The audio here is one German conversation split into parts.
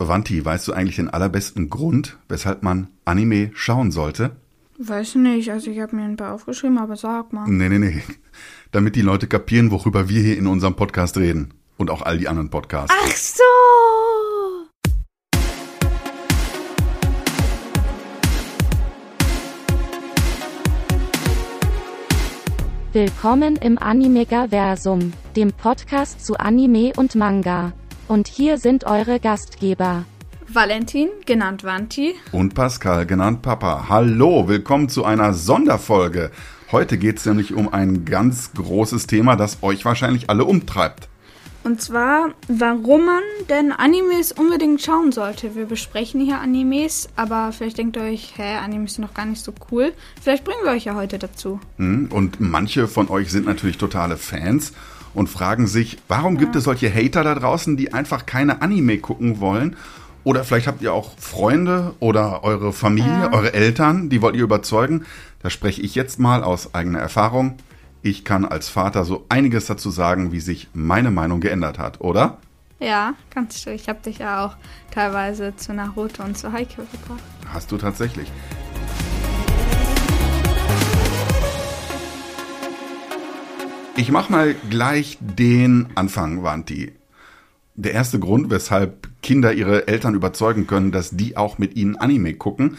Wanti, weißt du eigentlich den allerbesten Grund, weshalb man Anime schauen sollte? Weiß nicht, also ich habe mir ein paar aufgeschrieben, aber sag mal. Nee, nee, nee. Damit die Leute kapieren, worüber wir hier in unserem Podcast reden. Und auch all die anderen Podcasts. Ach so! Willkommen im Animegaversum, dem Podcast zu Anime und Manga. Und hier sind eure Gastgeber. Valentin, genannt Vanti. Und Pascal, genannt Papa. Hallo, willkommen zu einer Sonderfolge. Heute geht es nämlich um ein ganz großes Thema, das euch wahrscheinlich alle umtreibt. Und zwar, warum man denn Animes unbedingt schauen sollte. Wir besprechen hier Animes, aber vielleicht denkt ihr euch, hä, Animes sind noch gar nicht so cool. Vielleicht bringen wir euch ja heute dazu. Hm, Und manche von euch sind natürlich totale Fans und fragen sich, warum gibt es solche Hater da draußen, die einfach keine Anime gucken wollen? Oder vielleicht habt ihr auch Freunde oder eure Familie, eure Eltern, die wollt ihr überzeugen. Da spreche ich jetzt mal aus eigener Erfahrung. Ich kann als Vater so einiges dazu sagen, wie sich meine Meinung geändert hat, oder? Ja, kannst du. Ich habe dich ja auch teilweise zu Naruto und zu Haikyuu gebracht. Hast du tatsächlich. Ich mach mal gleich den Anfang, Wanti. Der erste Grund, weshalb Kinder ihre Eltern überzeugen können, dass die auch mit ihnen Anime gucken.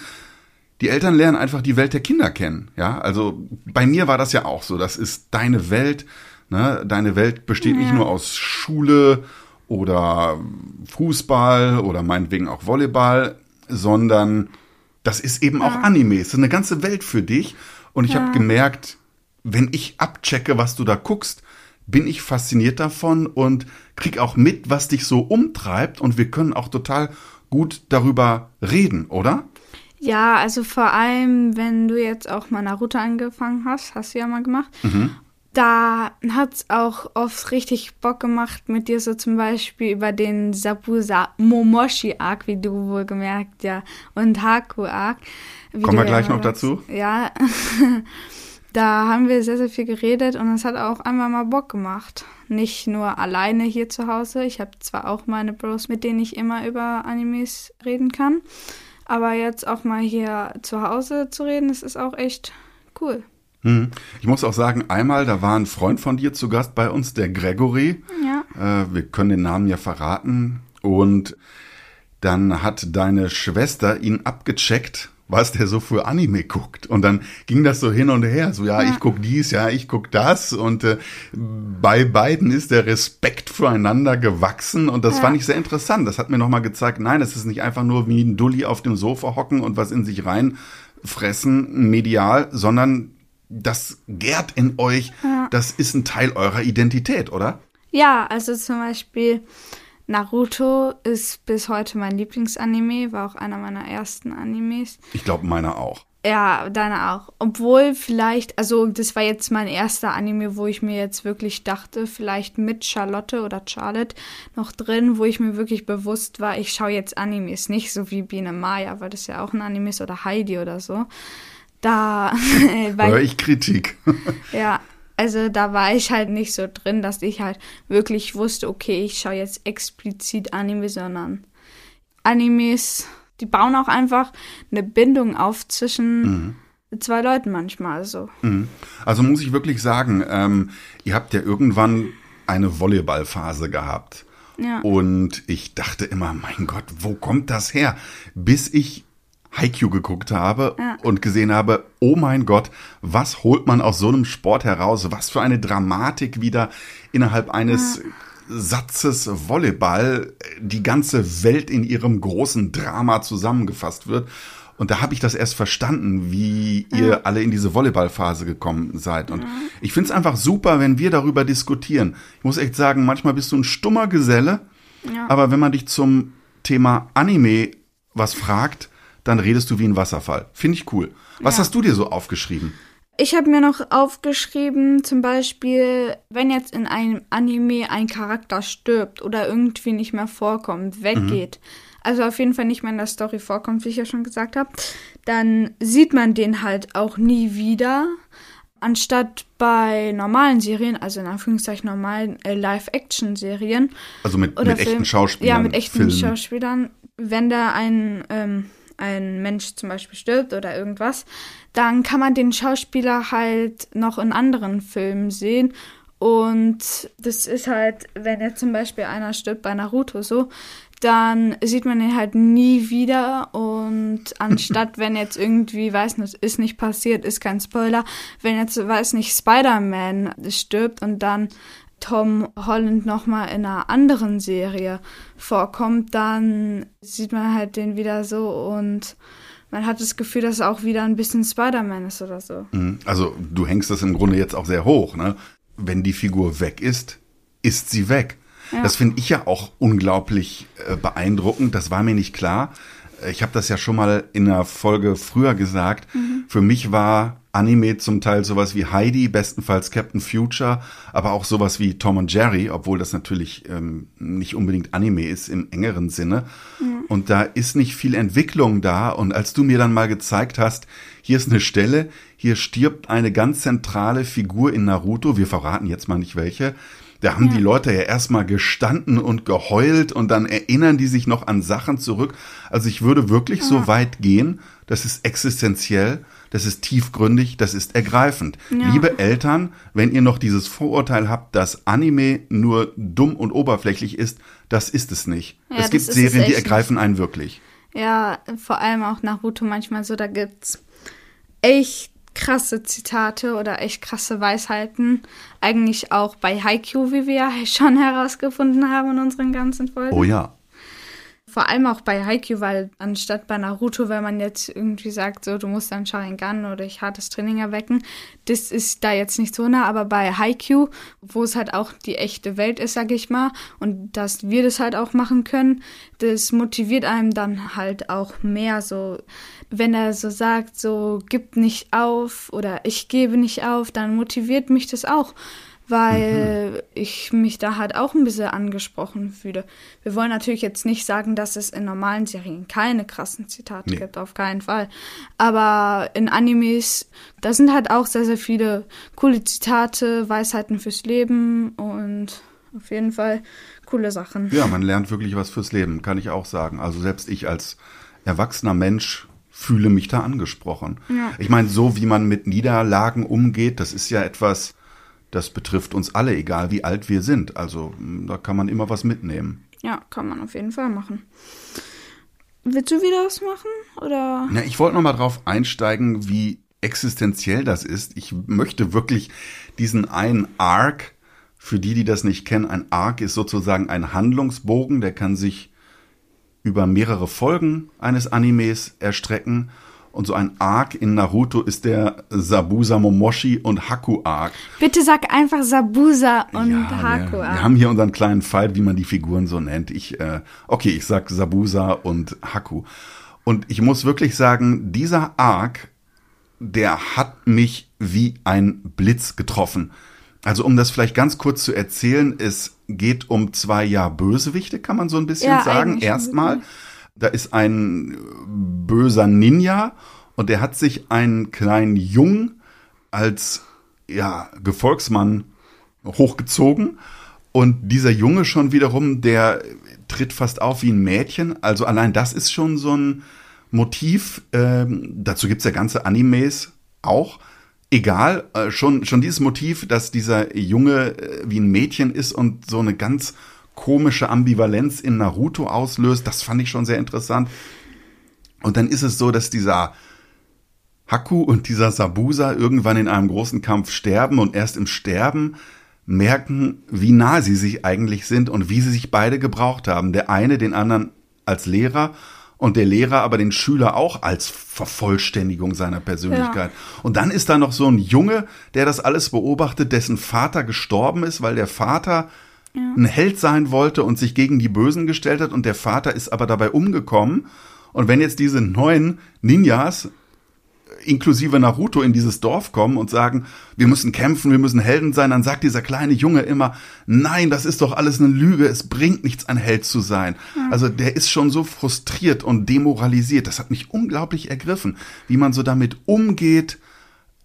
Die Eltern lernen einfach die Welt der Kinder kennen. Ja, also bei mir war das ja auch so. Das ist deine Welt. Ne? Deine Welt besteht nicht Ja. nur aus Schule oder Fußball oder meinetwegen auch Volleyball, sondern das ist eben auch Anime. Es ist eine ganze Welt für dich. Und ich habe gemerkt, wenn ich abchecke, was du da guckst, bin ich fasziniert davon und krieg auch mit, was dich so umtreibt. Und wir können auch total gut darüber reden, oder? Ja, also vor allem, wenn du jetzt auch mal Naruto angefangen hast, hast du ja mal gemacht. Da hat's auch oft richtig Bock gemacht, mit dir so zum Beispiel über den Sabusa Momoshi Arc, wie du wohl gemerkt, ja, und Haku Arc. Kommen wir gleich ja noch sagst. dazu? Ja, da haben wir sehr, sehr viel geredet und es hat auch einmal mal Bock gemacht. Nicht nur alleine hier zu Hause. Ich habe zwar auch meine Bros, mit denen ich immer über Animes reden kann, aber jetzt auch mal hier zu Hause zu reden, das ist auch echt cool. Hm. Ich muss auch sagen, einmal, da war ein Freund von dir zu Gast bei uns, der Gregory. Ja. Äh, wir können den Namen ja verraten. Und dann hat deine Schwester ihn abgecheckt, was der so für Anime guckt. Und dann ging das so hin und her. So, ja, Ja. ich guck dies, ja, ich guck das. Und äh, bei beiden ist der Respekt füreinander gewachsen. Und das Ja. fand ich sehr interessant. Das hat mir nochmal gezeigt, nein, es ist nicht einfach nur wie ein Dulli auf dem Sofa hocken und was in sich reinfressen, medial, sondern das gärt in euch. Das ist ein Teil eurer Identität, oder? Ja, also zum Beispiel Naruto ist bis heute mein Lieblingsanime, war auch einer meiner ersten Animes. Ich glaube, meiner auch. Ja, deine auch. Obwohl vielleicht, also das war jetzt mein erster Anime, wo ich mir jetzt wirklich dachte, vielleicht mit Charlotte oder Charlotte noch drin, wo ich mir wirklich bewusst war, ich schaue jetzt Animes, nicht so wie Biene Maya, weil das ja auch ein Anime ist oder Heidi oder so. Da, weil Höre ich Kritik. ja, also da war ich halt nicht so drin, dass ich halt wirklich wusste, okay, ich schaue jetzt explizit Anime, sondern Animes, die bauen auch einfach eine Bindung auf zwischen zwei Leuten manchmal. Also. Also muss ich wirklich sagen, ähm, ihr habt ja irgendwann eine Volleyballphase gehabt. Ja. Und ich dachte immer, mein Gott, wo kommt das her? Bis ich Haikyuu geguckt habe Ja. und gesehen habe, oh mein Gott, was holt man aus so einem Sport heraus? Was für eine Dramatik wieder innerhalb eines Satzes Volleyball die ganze Welt in ihrem großen Drama zusammengefasst wird. Und da habe ich das erst verstanden, wie ihr alle in diese Volleyballphase gekommen seid. Und ich finde es einfach super, wenn wir darüber diskutieren. Ich muss echt sagen, manchmal bist du ein stummer Geselle, aber wenn man dich zum Thema Anime was fragt, dann redest du wie ein Wasserfall. Finde ich cool. Was Ja. hast du dir so aufgeschrieben? Ich habe mir noch aufgeschrieben, zum Beispiel, wenn jetzt in einem Anime ein Charakter stirbt oder irgendwie nicht mehr vorkommt, weggeht, also auf jeden Fall nicht mehr in der Story vorkommt, wie ich ja schon gesagt habe, dann sieht man den halt auch nie wieder. Anstatt bei normalen Serien, also in Anführungszeichen normalen äh, Live-Action-Serien Also mit, mit echten Film- Schauspielern. Ja, mit echten Filmen. Schauspielern. wenn da ein, ähm, ein Mensch zum Beispiel stirbt oder irgendwas, dann kann man den Schauspieler halt noch in anderen Filmen sehen. Und das ist halt, wenn jetzt zum Beispiel einer stirbt bei Naruto so, dann sieht man ihn halt nie wieder und anstatt wenn jetzt irgendwie, weiß nicht, ist nicht passiert, ist kein Spoiler, wenn jetzt, weiß nicht, Spider-Man stirbt und dann Tom Holland nochmal in einer anderen Serie vorkommt, dann sieht man halt den wieder so und man hat das Gefühl, dass er auch wieder ein bisschen Spider-Man ist oder so. Mhm. Also du hängst das im Grunde jetzt auch sehr hoch, ne? Wenn die Figur weg ist, ist sie weg. Ja. Das finde ich ja auch unglaublich äh, beeindruckend. Das war mir nicht klar. Äh, ich habe das ja schon mal in einer Folge früher gesagt. Mhm. Für mich war Anime zum Teil sowas wie Heidi, bestenfalls Captain Future, aber auch sowas wie Tom und Jerry, obwohl das natürlich ähm, nicht unbedingt Anime ist im engeren Sinne. Mhm. Und da ist nicht viel Entwicklung da. Und als du mir dann mal gezeigt hast, hier ist eine Stelle, hier stirbt eine ganz zentrale Figur in Naruto, wir verraten jetzt mal nicht welche, da haben ja. die Leute ja erstmal gestanden und geheult und dann erinnern die sich noch an Sachen zurück. Also ich würde wirklich ja. so weit gehen, das ist existenziell, das ist tiefgründig, das ist ergreifend. Ja. Liebe Eltern, wenn ihr noch dieses Vorurteil habt, dass Anime nur dumm und oberflächlich ist, das ist es nicht. es gibt Serien, die ergreifen einen wirklich. Ja, vor allem auch Naruto manchmal so, da gibt's echt krasse Zitate oder echt krasse Weisheiten. Eigentlich auch bei Haikyuu, wie wir ja schon herausgefunden haben in unseren ganzen Folgen. Oh ja. Vor allem auch bei Haikyuu, weil anstatt bei Naruto, wenn man jetzt irgendwie sagt, so, du musst dann Sharingan oder ich hartes Training erwecken, das ist da jetzt nicht so nah, aber bei Haikyuu, wo es halt auch die echte Welt ist, sag ich mal, und dass wir das halt auch machen können, das motiviert einem dann halt auch mehr so wenn er so sagt, so gib nicht auf oder ich gebe nicht auf, dann motiviert mich das auch, weil mhm. ich mich da halt auch ein bisschen angesprochen fühle. Wir wollen natürlich jetzt nicht sagen, dass es in normalen Serien keine krassen Zitate nee. gibt, auf keinen Fall. Aber in Animes, da sind halt auch sehr, sehr viele coole Zitate, Weisheiten fürs Leben und auf jeden Fall coole Sachen. Ja, man lernt wirklich was fürs Leben, kann ich auch sagen. Also selbst ich als erwachsener Mensch fühle mich da angesprochen. Ja. Ich meine, so wie man mit Niederlagen umgeht, das ist ja etwas, das betrifft uns alle, egal wie alt wir sind. Also da kann man immer was mitnehmen. Ja, kann man auf jeden Fall machen. Willst du wieder was machen? Oder? Ja, ich wollte noch mal drauf einsteigen, wie existenziell das ist. Ich möchte wirklich diesen einen Arc, für die, die das nicht kennen, ein Arc ist sozusagen ein Handlungsbogen, der kann sich über mehrere Folgen eines Animes erstrecken. Und so ein Arc in Naruto ist der Sabusa Momoshi und Haku Arc. Bitte sag einfach Sabusa und ja, Haku Arc. Wir, wir, haben hier unseren kleinen Fight, wie man die Figuren so nennt. Ich, äh, okay, ich sag Sabusa und Haku. Und ich muss wirklich sagen, dieser Arc, der hat mich wie ein Blitz getroffen. Also um das vielleicht ganz kurz zu erzählen, es geht um zwei ja Bösewichte, kann man so ein bisschen ja, sagen. Erstmal, da ist ein böser Ninja und der hat sich einen kleinen Jungen als ja Gefolgsmann hochgezogen und dieser Junge schon wiederum, der tritt fast auf wie ein Mädchen. Also allein das ist schon so ein Motiv. Ähm, dazu gibt's ja ganze Animes auch egal, äh, schon, schon dieses Motiv, dass dieser Junge äh, wie ein Mädchen ist und so eine ganz komische Ambivalenz in Naruto auslöst, das fand ich schon sehr interessant. Und dann ist es so, dass dieser Haku und dieser Sabusa irgendwann in einem großen Kampf sterben und erst im Sterben merken, wie nah sie sich eigentlich sind und wie sie sich beide gebraucht haben. Der eine den anderen als Lehrer und der Lehrer aber den Schüler auch als Vervollständigung seiner Persönlichkeit. Ja. Und dann ist da noch so ein Junge, der das alles beobachtet, dessen Vater gestorben ist, weil der Vater ja. ein Held sein wollte und sich gegen die Bösen gestellt hat und der Vater ist aber dabei umgekommen. Und wenn jetzt diese neuen Ninjas inklusive Naruto in dieses Dorf kommen und sagen, wir müssen kämpfen, wir müssen Helden sein, dann sagt dieser kleine Junge immer, nein, das ist doch alles eine Lüge, es bringt nichts, ein Held zu sein. Mhm. Also der ist schon so frustriert und demoralisiert. Das hat mich unglaublich ergriffen, wie man so damit umgeht,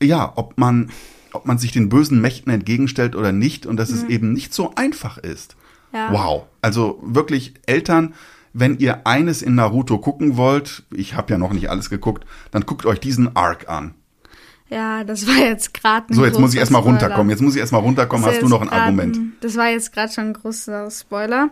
ja, ob man, ob man sich den bösen Mächten entgegenstellt oder nicht und dass mhm. es eben nicht so einfach ist. Ja. Wow. Also wirklich Eltern, wenn ihr eines in Naruto gucken wollt, ich habe ja noch nicht alles geguckt, dann guckt euch diesen Arc an. Ja, das war jetzt gerade ein So, jetzt muss ich erstmal runterkommen. Jetzt muss ich erstmal runterkommen. Hast du noch ein Argument? Das war jetzt gerade schon ein großer Spoiler.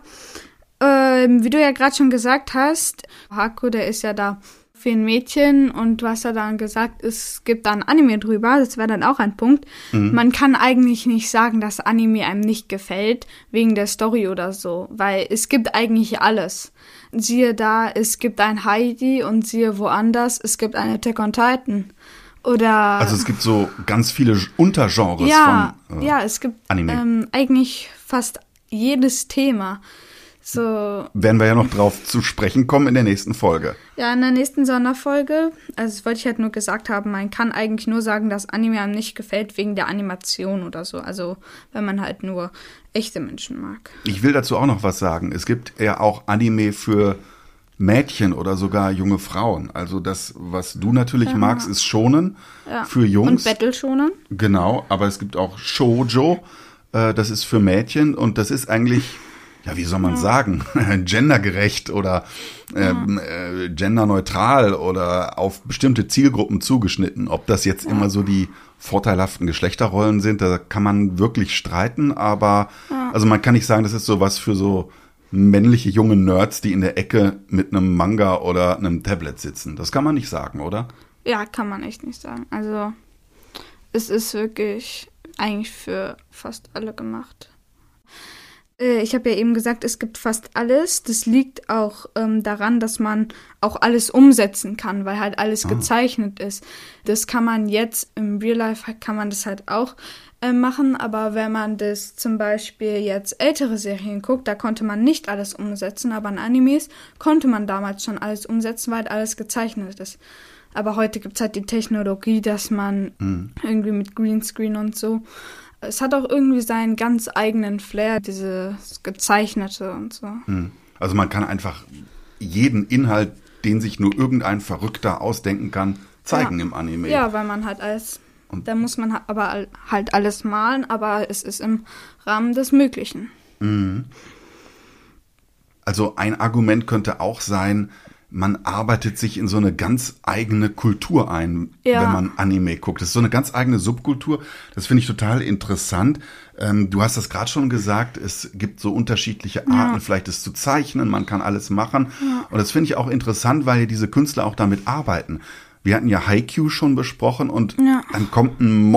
Ähm, wie du ja gerade schon gesagt hast, Haku, der ist ja da für ein Mädchen und du hast ja dann gesagt, es gibt da ein Anime drüber, das wäre dann auch ein Punkt. Mhm. Man kann eigentlich nicht sagen, dass Anime einem nicht gefällt, wegen der Story oder so, weil es gibt eigentlich alles. Siehe da, es gibt ein Heidi und siehe woanders, es gibt ein Attack on Titan. Oder Also es gibt so ganz viele Untergenres ja, von äh, ja, es gibt Anime. ähm, eigentlich fast jedes Thema. So, werden wir ja noch drauf zu sprechen kommen in der nächsten Folge. ja, in der nächsten Sonderfolge, also das wollte ich halt nur gesagt haben, man kann eigentlich nur sagen, dass Anime einem nicht gefällt wegen der Animation oder so. Also, wenn man halt nur echte Menschen mag. Ich will dazu auch noch was sagen. Es gibt ja auch Anime für Mädchen oder sogar junge Frauen. Also das, was du natürlich magst, ist Shonen Ja. für Jungs. Und Battle schonen. Genau, aber es gibt auch Shoujo, äh, das ist für Mädchen und das ist eigentlich, ja, wie soll man sagen, gendergerecht oder ähm, äh, genderneutral oder auf bestimmte Zielgruppen zugeschnitten. Ob das jetzt immer so die vorteilhaften Geschlechterrollen sind, da kann man wirklich streiten, aber also man kann nicht sagen, das ist so was für so männliche junge Nerds, die in der Ecke mit einem Manga oder einem Tablet sitzen. Das kann man nicht sagen, oder? Ja, kann man echt nicht sagen. Also, es ist wirklich eigentlich für fast alle gemacht. Äh, Ich habe ja eben gesagt, es gibt fast alles. Das liegt auch ähm, daran, dass man auch alles umsetzen kann, weil halt alles gezeichnet ist. Das kann man jetzt im Real Life kann man das halt auch äh, machen, aber wenn man das zum Beispiel jetzt ältere Serien guckt, da konnte man nicht alles umsetzen, aber in Animes konnte man damals schon alles umsetzen, weil halt alles gezeichnet ist. Aber heute gibt's halt die Technologie, dass man irgendwie mit Greenscreen und so. Es hat auch irgendwie seinen ganz eigenen Flair, dieses Gezeichnete und so. Hm. Also man kann einfach jeden Inhalt, den sich nur irgendein Verrückter ausdenken kann, zeigen Ja. im Anime. Ja, weil man halt alles. Und- da muss man aber halt alles malen, aber es ist im Rahmen des Möglichen. Also ein Argument könnte auch sein, man arbeitet sich in so eine ganz eigene Kultur ein, Ja. wenn man Anime guckt. Das ist so eine ganz eigene Subkultur. Das finde ich total interessant. Ähm, du hast das gerade schon gesagt, es gibt so unterschiedliche Arten, vielleicht es zu zeichnen, man kann alles machen. Und das finde ich auch interessant, weil diese Künstler auch damit arbeiten. Wir hatten ja Haikyuu schon besprochen und Ja. dann kommt ein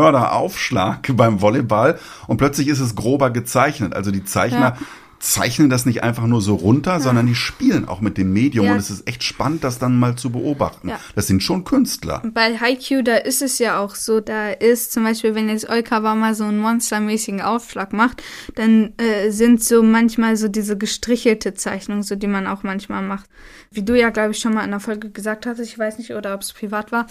Monster-Mörder-Aufschlag beim Volleyball und plötzlich ist es grober gezeichnet. Also die Zeichner Ja. Zeichnen das nicht einfach nur so runter, sondern die spielen auch mit dem Medium Ja. und es ist echt spannend, das dann mal zu beobachten. Ja. Das sind schon Künstler. Bei Haikyuu, da ist es ja auch so, da ist zum Beispiel, wenn jetzt Oikawa mal so einen monstermäßigen Aufschlag macht, dann äh, sind so manchmal so diese gestrichelte Zeichnungen, so die man auch manchmal macht. Wie du ja, glaube ich, schon mal in der Folge gesagt hast, ich weiß nicht, oder ob es privat war,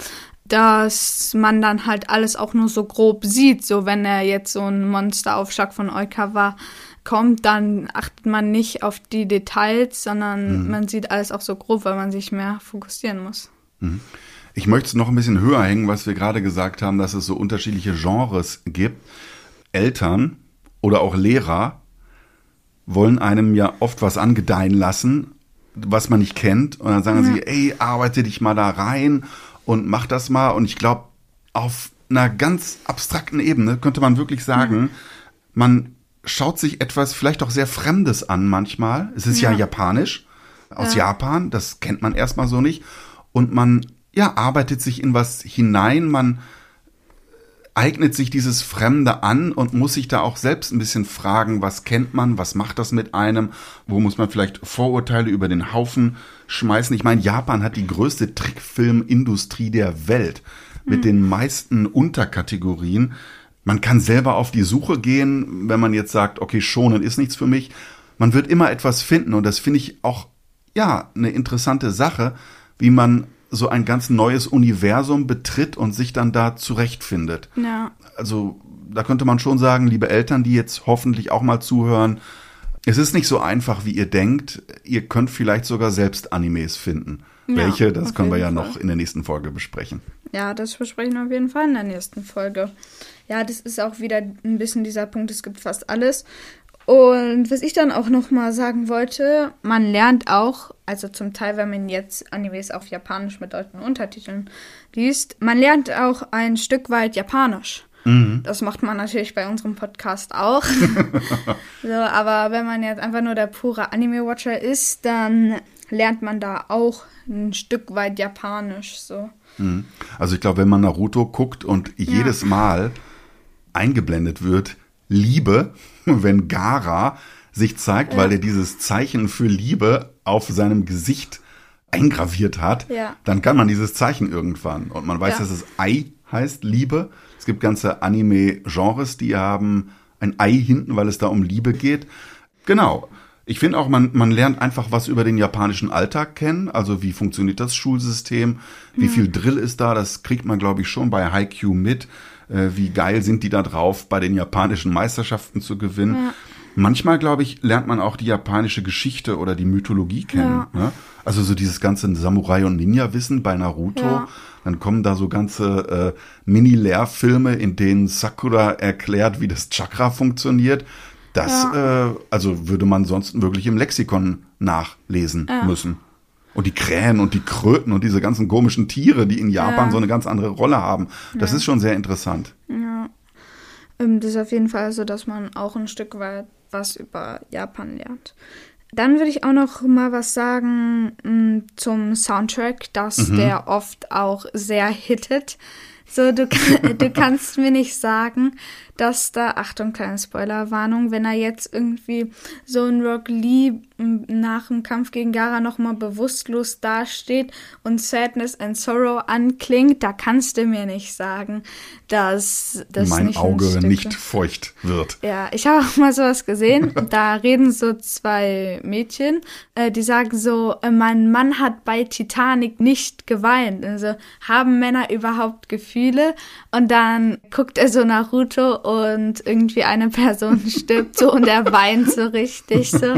dass man dann halt alles auch nur so grob sieht, so wenn er jetzt so ein Monsteraufschlag von Oikawa kommt, dann achtet man nicht auf die Details, sondern man sieht alles auch so grob, weil man sich mehr fokussieren muss. Ich möchte es noch ein bisschen höher hängen, was wir gerade gesagt haben, dass es so unterschiedliche Genres gibt. Eltern oder auch Lehrer wollen einem ja oft was angedeihen lassen, was man nicht kennt. Und dann sagen sie, ey, arbeite dich mal da rein und mach das mal. Und ich glaube, auf einer ganz abstrakten Ebene könnte man wirklich sagen, man schaut sich etwas vielleicht auch sehr Fremdes an manchmal. Es ist ja, Ja. japanisch, aus Japan, das kennt man erstmal so nicht. Und man, ja, arbeitet sich in was hinein, man eignet sich dieses Fremde an und muss sich da auch selbst ein bisschen fragen, was kennt man, was macht das mit einem, wo muss man vielleicht Vorurteile über den Haufen schmeißen. Ich meine, Japan hat die größte Trickfilmindustrie der Welt mit den meisten Unterkategorien. Man kann selber auf die Suche gehen, wenn man jetzt sagt, okay, schonen ist nichts für mich. Man wird immer etwas finden und das finde ich auch, ja, eine interessante Sache, wie man so ein ganz neues Universum betritt und sich dann da zurechtfindet. Ja. Also da könnte man schon sagen, liebe Eltern, die jetzt hoffentlich auch mal zuhören, es ist nicht so einfach, wie ihr denkt. Ihr könnt vielleicht sogar selbst Animes finden. Ja, Welche, das auf können wir ja jeden noch Fall. in der nächsten Folge besprechen. Ja, das versprechen wir auf jeden Fall in der nächsten Folge. Ja, das ist auch wieder ein bisschen dieser Punkt, es gibt fast alles. Und was ich dann auch noch mal sagen wollte, man lernt auch, also zum Teil, wenn man jetzt Animes auf Japanisch mit deutschen Untertiteln liest, man lernt auch ein Stück weit Japanisch. Mhm. Das macht man natürlich bei unserem Podcast auch. so, aber wenn man jetzt einfach nur der pure Anime-Watcher ist, dann lernt man da auch ein Stück weit Japanisch. So. Mhm. Also ich glaube, wenn man Naruto guckt und jedes Mal eingeblendet wird, Liebe, wenn Gara sich zeigt, weil er dieses Zeichen für Liebe auf seinem Gesicht eingraviert hat, Ja. dann kann man dieses Zeichen irgendwann. Und man weiß, Ja. dass es Ei heißt, Liebe. Es gibt ganze Anime-Genres, die haben ein Ei hinten, weil es da um Liebe geht. Genau. Ich finde auch, man, man lernt einfach was über den japanischen Alltag kennen. Also wie funktioniert das Schulsystem? Wie viel Drill ist da? Das kriegt man, glaube ich, schon bei Haikyuu mit. Äh, wie geil sind die da drauf, bei den japanischen Meisterschaften zu gewinnen? Manchmal, glaube ich, lernt man auch die japanische Geschichte oder die Mythologie kennen. Ne? Also so dieses ganze Samurai- und Ninja-Wissen bei Naruto. Ja. Dann kommen da so ganze äh, Mini-Lehrfilme, in denen Sakura erklärt, wie das Chakra funktioniert. Das, äh, also würde man sonst wirklich im Lexikon nachlesen müssen. Und die Krähen und die Kröten und diese ganzen komischen Tiere, die in Japan Ja. so eine ganz andere Rolle haben. Das ist schon sehr interessant. Ähm, das ist auf jeden Fall so, dass man auch ein Stück weit was über Japan lernt. Dann würde ich auch noch mal was sagen mh, zum Soundtrack, dass der oft auch sehr hittet. So, du, kann- du kannst mir nicht sagen, dass da, Achtung, kleine Spoilerwarnung, wenn er jetzt irgendwie so ein Rock Lee nach dem Kampf gegen Gara nochmal bewusstlos dasteht und Sadness and Sorrow anklingt, da kannst du mir nicht sagen, dass das mein nicht Auge nicht feucht wird. ja, ich habe auch mal sowas gesehen. Da reden so zwei Mädchen, äh, die sagen so, äh, mein Mann hat bei Titanic nicht geweint. Also haben Männer überhaupt Gefühle? Und dann guckt er so Naruto und irgendwie eine Person stirbt so und er weint so richtig so.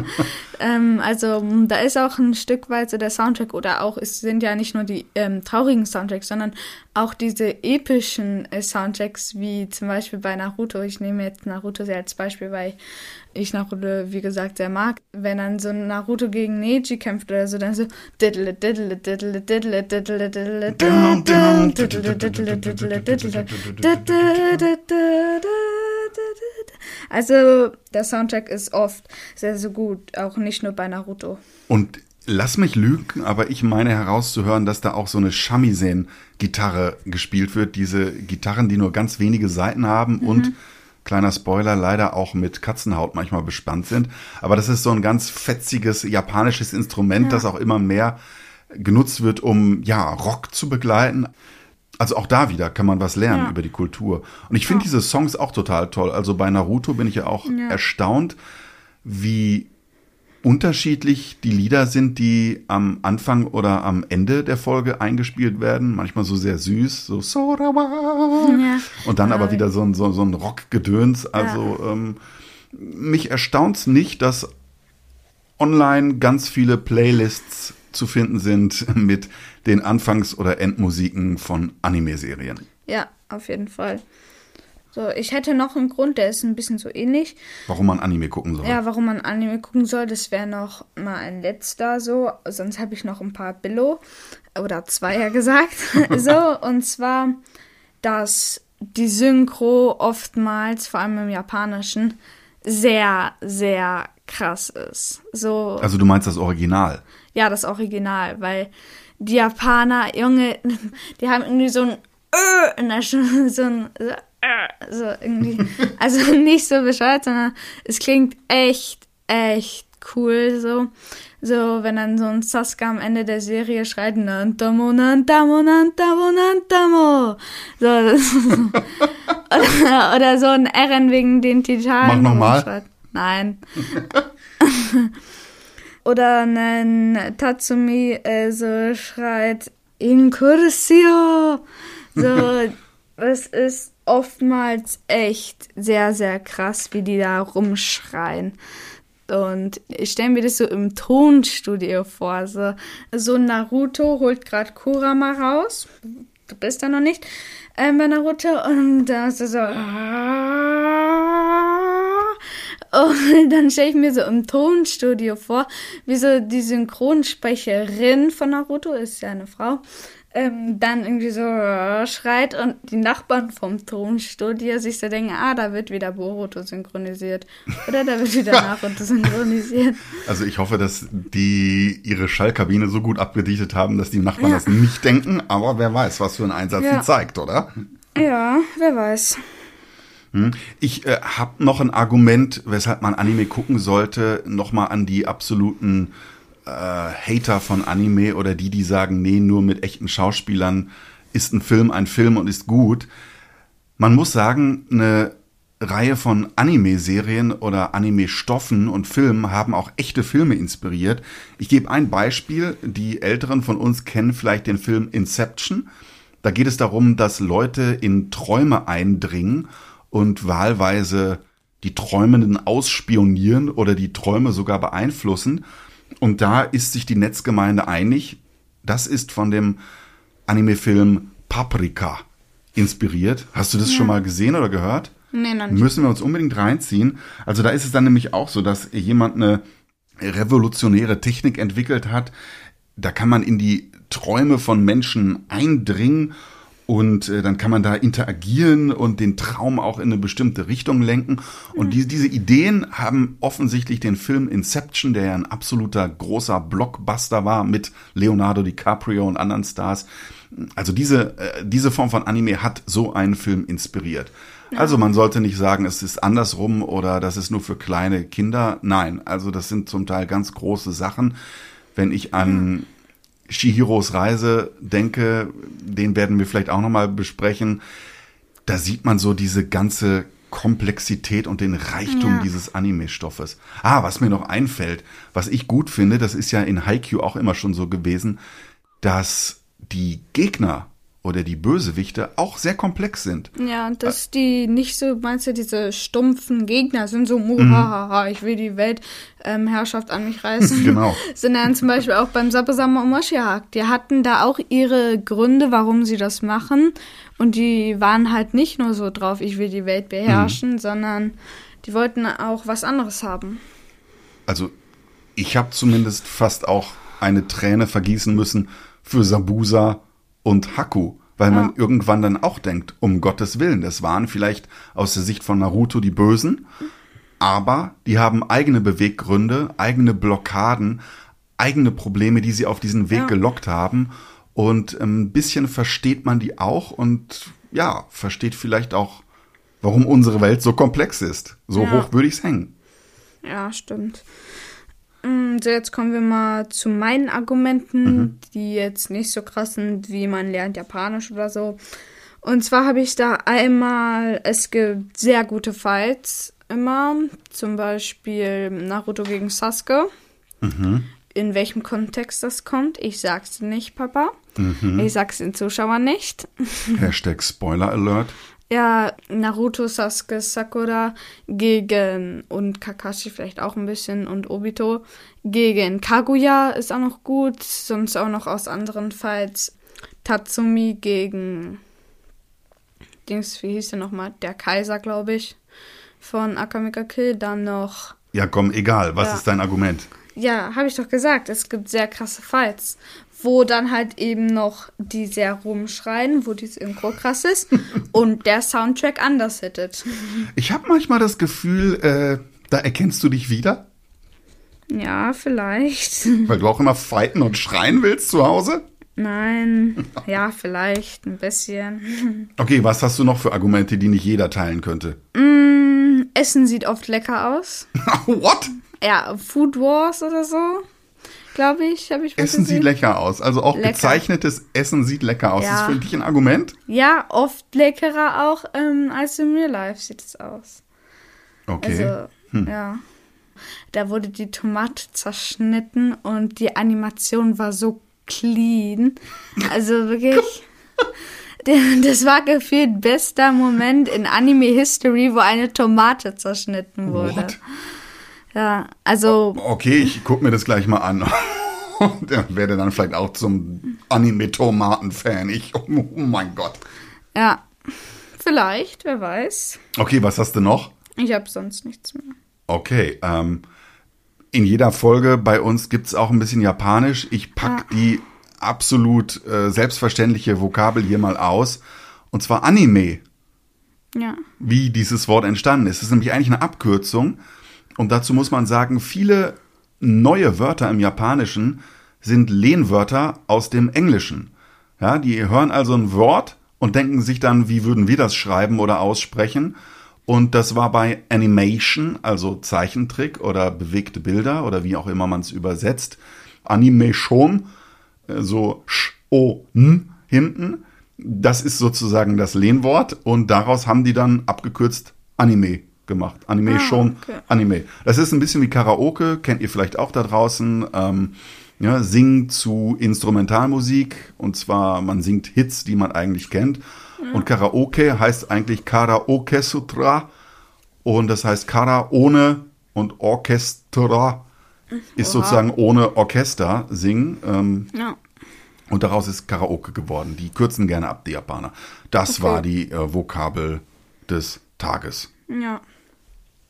Ähm, also da ist auch ein Stück weit so der Soundtrack oder auch es sind ja nicht nur die ähm, traurigen Soundtracks, sondern auch diese epischen äh, Soundtracks wie zum Beispiel bei Naruto. Ich nehme jetzt Naruto sehr als Beispiel, weil ich Naruto wie gesagt sehr mag. Wenn dann so Naruto gegen Neji kämpft oder so, dann so diddle also der Soundtrack ist oft sehr, sehr gut, auch nicht nur bei Naruto. Und lass mich lügen, aber ich meine herauszuhören, dass da auch so eine Shamisen-Gitarre gespielt wird. Diese Gitarren, die nur ganz wenige Saiten haben und kleiner Spoiler, leider auch mit Katzenhaut manchmal bespannt sind. Aber das ist so ein ganz fetziges japanisches Instrument, das auch immer mehr genutzt wird, um ja Rock zu begleiten. Also auch da wieder kann man was lernen Ja. über die Kultur. Und ich finde diese Songs auch total toll. Also bei Naruto bin ich ja auch erstaunt, wie unterschiedlich die Lieder sind, die am Anfang oder am Ende der Folge eingespielt werden. Manchmal so sehr süß, so Sorawa. Ja. Und dann aber wieder so ein, so, so ein Rockgedöns. Also ähm, mich erstaunt's nicht, dass online ganz viele Playlists zu finden sind mit den Anfangs- oder Endmusiken von Anime-Serien. Ja, auf jeden Fall. So, ich hätte noch einen Grund, der ist ein bisschen so ähnlich. Warum man Anime gucken soll. Ja, warum man Anime gucken soll, das wäre noch mal ein letzter so. Sonst habe ich noch ein paar Billo oder Zweier gesagt. so, und zwar, dass die Synchro oftmals, vor allem im Japanischen, sehr, sehr krass ist. So, Also du meinst das Original. ja, das Original, weil die Japaner, Junge, die haben irgendwie so ein äh in der Stimme, so ein so, so irgendwie, also nicht so bescheuert, sondern es klingt echt, echt cool so. So, wenn dann so ein Sasuke am Ende der Serie schreit, Nantamo, Nantamo, Nantamo, Nantamo. So, oder, oder so ein Eren wegen den Titanen. Mach noch mal. schreit. Nein. Oder ein Tatsumi äh, so schreit Incursio. So, es ist oftmals echt sehr, sehr krass, wie die da rumschreien. Und ich stelle mir das so im Tonstudio vor. So, so Naruto holt gerade Kurama raus. Du bist da noch nicht ähm, bei Naruto. Und da ist es so. Und dann stelle ich mir so im Tonstudio vor, wie so die Synchronsprecherin von Naruto, ist ja eine Frau, ähm, dann irgendwie so schreit und die Nachbarn vom Tonstudio sich so denken, ah, da wird wieder Boruto synchronisiert. Oder da wird wieder Naruto synchronisiert. Also ich hoffe, dass die ihre Schallkabine so gut abgedichtet haben, dass die Nachbarn Ja. das nicht denken, aber wer weiß, was für einen Einsatz Ja. sie zeigt, oder? Ja, wer weiß. Hm. Ich äh, habe noch ein Argument, weshalb man Anime gucken sollte, nochmal an die absoluten äh, Hater von Anime oder die, die sagen, nee, nur mit echten Schauspielern ist ein Film ein Film und ist gut. Man muss sagen, eine Reihe von Anime-Serien oder Anime-Stoffen und Filmen haben auch echte Filme inspiriert. Ich gebe ein Beispiel. Die Älteren von uns kennen vielleicht den Film Inception. Da geht es darum, dass Leute in Träume eindringen und wahlweise die Träumenden ausspionieren oder die Träume sogar beeinflussen. Und da ist sich die Netzgemeinde einig, das ist von dem Anime-Film Paprika inspiriert. Hast du das schon mal gesehen oder gehört? Nee, noch nicht. Müssen wir uns unbedingt reinziehen. Also da ist es dann nämlich auch so, dass jemand eine revolutionäre Technik entwickelt hat. Da kann man in die Träume von Menschen eindringen und äh, dann kann man da interagieren und den Traum auch in eine bestimmte Richtung lenken. Und die, diese Ideen haben offensichtlich den Film Inception, der ja ein absoluter großer Blockbuster war mit Leonardo DiCaprio und anderen Stars. Also diese, äh, diese Form von Anime hat so einen Film inspiriert. Also man sollte nicht sagen, es ist andersrum oder das ist nur für kleine Kinder. Nein, also das sind zum Teil ganz große Sachen. Wenn ich an Shihiros Reise denke, den werden wir vielleicht auch nochmal besprechen. Da sieht man so diese ganze Komplexität und den Reichtum Ja. dieses Anime-Stoffes. Ah, was mir noch einfällt, was ich gut finde, das ist ja in Haikyuu auch immer schon so gewesen, dass die Gegner oder die Bösewichte auch sehr komplex sind. Ja, dass die nicht so, meinst du, diese stumpfen Gegner sind so, muhahaha, ich will die Weltherrschaft an mich reißen. Genau. Sondern zum Beispiel auch beim Sapesama und Moshihak. Die hatten da auch ihre Gründe, warum sie das machen. Und die waren halt nicht nur so drauf, ich will die Welt beherrschen, sondern die wollten auch was anderes haben. Also ich habe zumindest fast auch eine Träne vergießen müssen für Sabusa und Haku, weil man irgendwann dann auch denkt, um Gottes Willen, das waren vielleicht aus der Sicht von Naruto die Bösen, aber die haben eigene Beweggründe, eigene Blockaden, eigene Probleme, die sie auf diesen Weg Ja. gelockt haben und ein bisschen versteht man die auch und ja, versteht vielleicht auch, warum unsere Welt so komplex ist. So Ja. hoch würde ich es hängen. Ja, stimmt. Mm, So, jetzt kommen wir mal zu meinen Argumenten, die jetzt nicht so krass sind, wie man lernt Japanisch oder so. Und zwar habe ich da einmal, es gibt sehr gute Fights immer, zum Beispiel Naruto gegen Sasuke. In welchem Kontext das kommt, ich sag's nicht, Papa. Ich sag's den Zuschauern nicht. Hashtag Spoiler Alert. Ja, Naruto, Sasuke, Sakura gegen und Kakashi vielleicht auch ein bisschen und Obito gegen Kaguya ist auch noch gut, sonst auch noch aus anderen Fights Tatsumi gegen Dings, wie hieß der nochmal? Der Kaiser, glaube ich, von Akamika Kill, dann noch Ja, komm, egal. Was Ja. ist dein Argument? ja, habe ich doch gesagt, es gibt sehr krasse Fights, wo dann halt eben noch die sehr rumschreien, wo die Synchro krass ist und der Soundtrack anders hittet. Ich habe manchmal das Gefühl, äh, da erkennst du dich wieder, Ja, vielleicht. weil du auch immer fighten und schreien willst zu Hause. Nein, ja, vielleicht ein bisschen. Okay, was hast du noch für Argumente, die nicht jeder teilen könnte? Mm, Essen sieht oft lecker aus. What? Ja, Food Wars oder so, glaube ich, habe ich mal Essen gesehen. sieht lecker aus. Also auch Lecker. gezeichnetes Essen sieht lecker aus. Ja. Ist für dich ein Argument? Ja, oft leckerer auch ähm, als im Real Life sieht es aus. Okay. Also, ja. Da wurde die Tomate zerschnitten und die Animation war so clean. Also wirklich. Das war gefühlt bester Moment in Anime History, wo eine Tomate zerschnitten wurde. What? Ja, also Okay, ich guck mir das gleich mal an. Und werde dann vielleicht auch zum Anime-Tomaten-Fan. Ich, oh mein Gott. ja, vielleicht, wer weiß. Okay, was hast du noch? Ich habe sonst nichts mehr. Okay, ähm, in jeder Folge bei uns gibt's auch ein bisschen Japanisch. Ich pack die absolut äh, selbstverständliche Vokabel hier mal aus. Und zwar Anime, Ja. wie dieses Wort entstanden ist. Es ist nämlich eigentlich eine Abkürzung. Und dazu muss man sagen, viele neue Wörter im Japanischen sind Lehnwörter aus dem Englischen. Ja, die hören also ein Wort und denken sich dann, wie würden wir das schreiben oder aussprechen? Und das war bei Animation, also Zeichentrick oder bewegte Bilder oder wie auch immer man es übersetzt, Animation, äh, so sch, o, n hinten. Das ist sozusagen das Lehnwort und daraus haben die dann abgekürzt Anime gemacht. Animation, Ah, okay. Anime. Das ist ein bisschen wie Karaoke, kennt ihr vielleicht auch da draußen. Ähm, ja, singen zu Instrumentalmusik und zwar man singt Hits, die man eigentlich kennt. Und Karaoke heißt eigentlich Karaoke Sutra und das heißt Kara ohne und Orchestra ist sozusagen ohne Orchester singen. Ähm, Ja. und daraus ist Karaoke geworden. Die kürzen gerne ab, die Japaner. Das Okay. war die äh, Vokabel des Tages. Ja.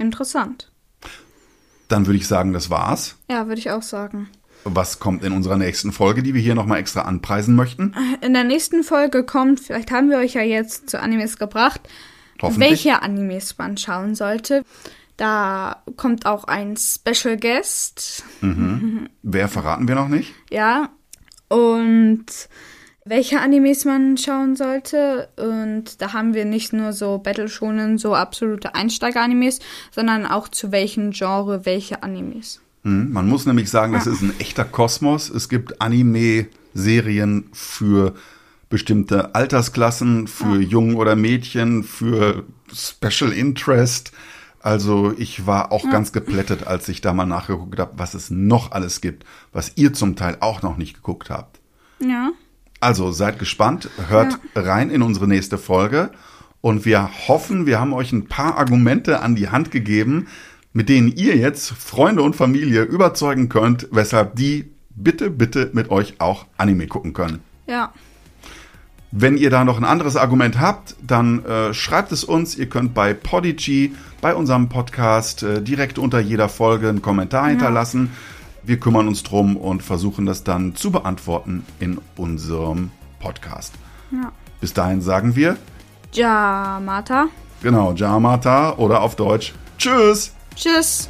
Interessant. Dann würde ich sagen, das war's. Ja, würde ich auch sagen. Was kommt in unserer nächsten Folge, die wir hier nochmal extra anpreisen möchten? In der nächsten Folge kommt, vielleicht haben wir euch ja jetzt zu Animes gebracht, welche Animes man schauen sollte. Da kommt auch ein Special Guest, Wer verraten wir noch nicht? ja, und welche Animes man schauen sollte. Und da haben wir nicht nur so Battle Shonen, so absolute Einsteiger-Animes, sondern auch zu welchem Genre welche Animes. Hm, Man muss nämlich sagen, das ist ein echter Kosmos. Es gibt Anime-Serien für bestimmte Altersklassen, für Jungen oder Mädchen, für Special Interest. Also ich war auch ganz geplättet, als ich da mal nachgeguckt habe, was es noch alles gibt, was ihr zum Teil auch noch nicht geguckt habt. Ja. Also seid gespannt, hört rein in unsere nächste Folge und wir hoffen, wir haben euch ein paar Argumente an die Hand gegeben, mit denen ihr jetzt Freunde und Familie überzeugen könnt, weshalb die bitte, bitte mit euch auch Anime gucken können. Ja. Wenn ihr da noch ein anderes Argument habt, dann äh, schreibt es uns. Ihr könnt bei Podigy, bei unserem Podcast, äh, direkt unter jeder Folge einen Kommentar hinterlassen. Wir kümmern uns drum und versuchen das dann zu beantworten in unserem Podcast. Ja. Bis dahin sagen wir, Jamata. genau, Jamata oder auf Deutsch, Tschüss! Tschüss.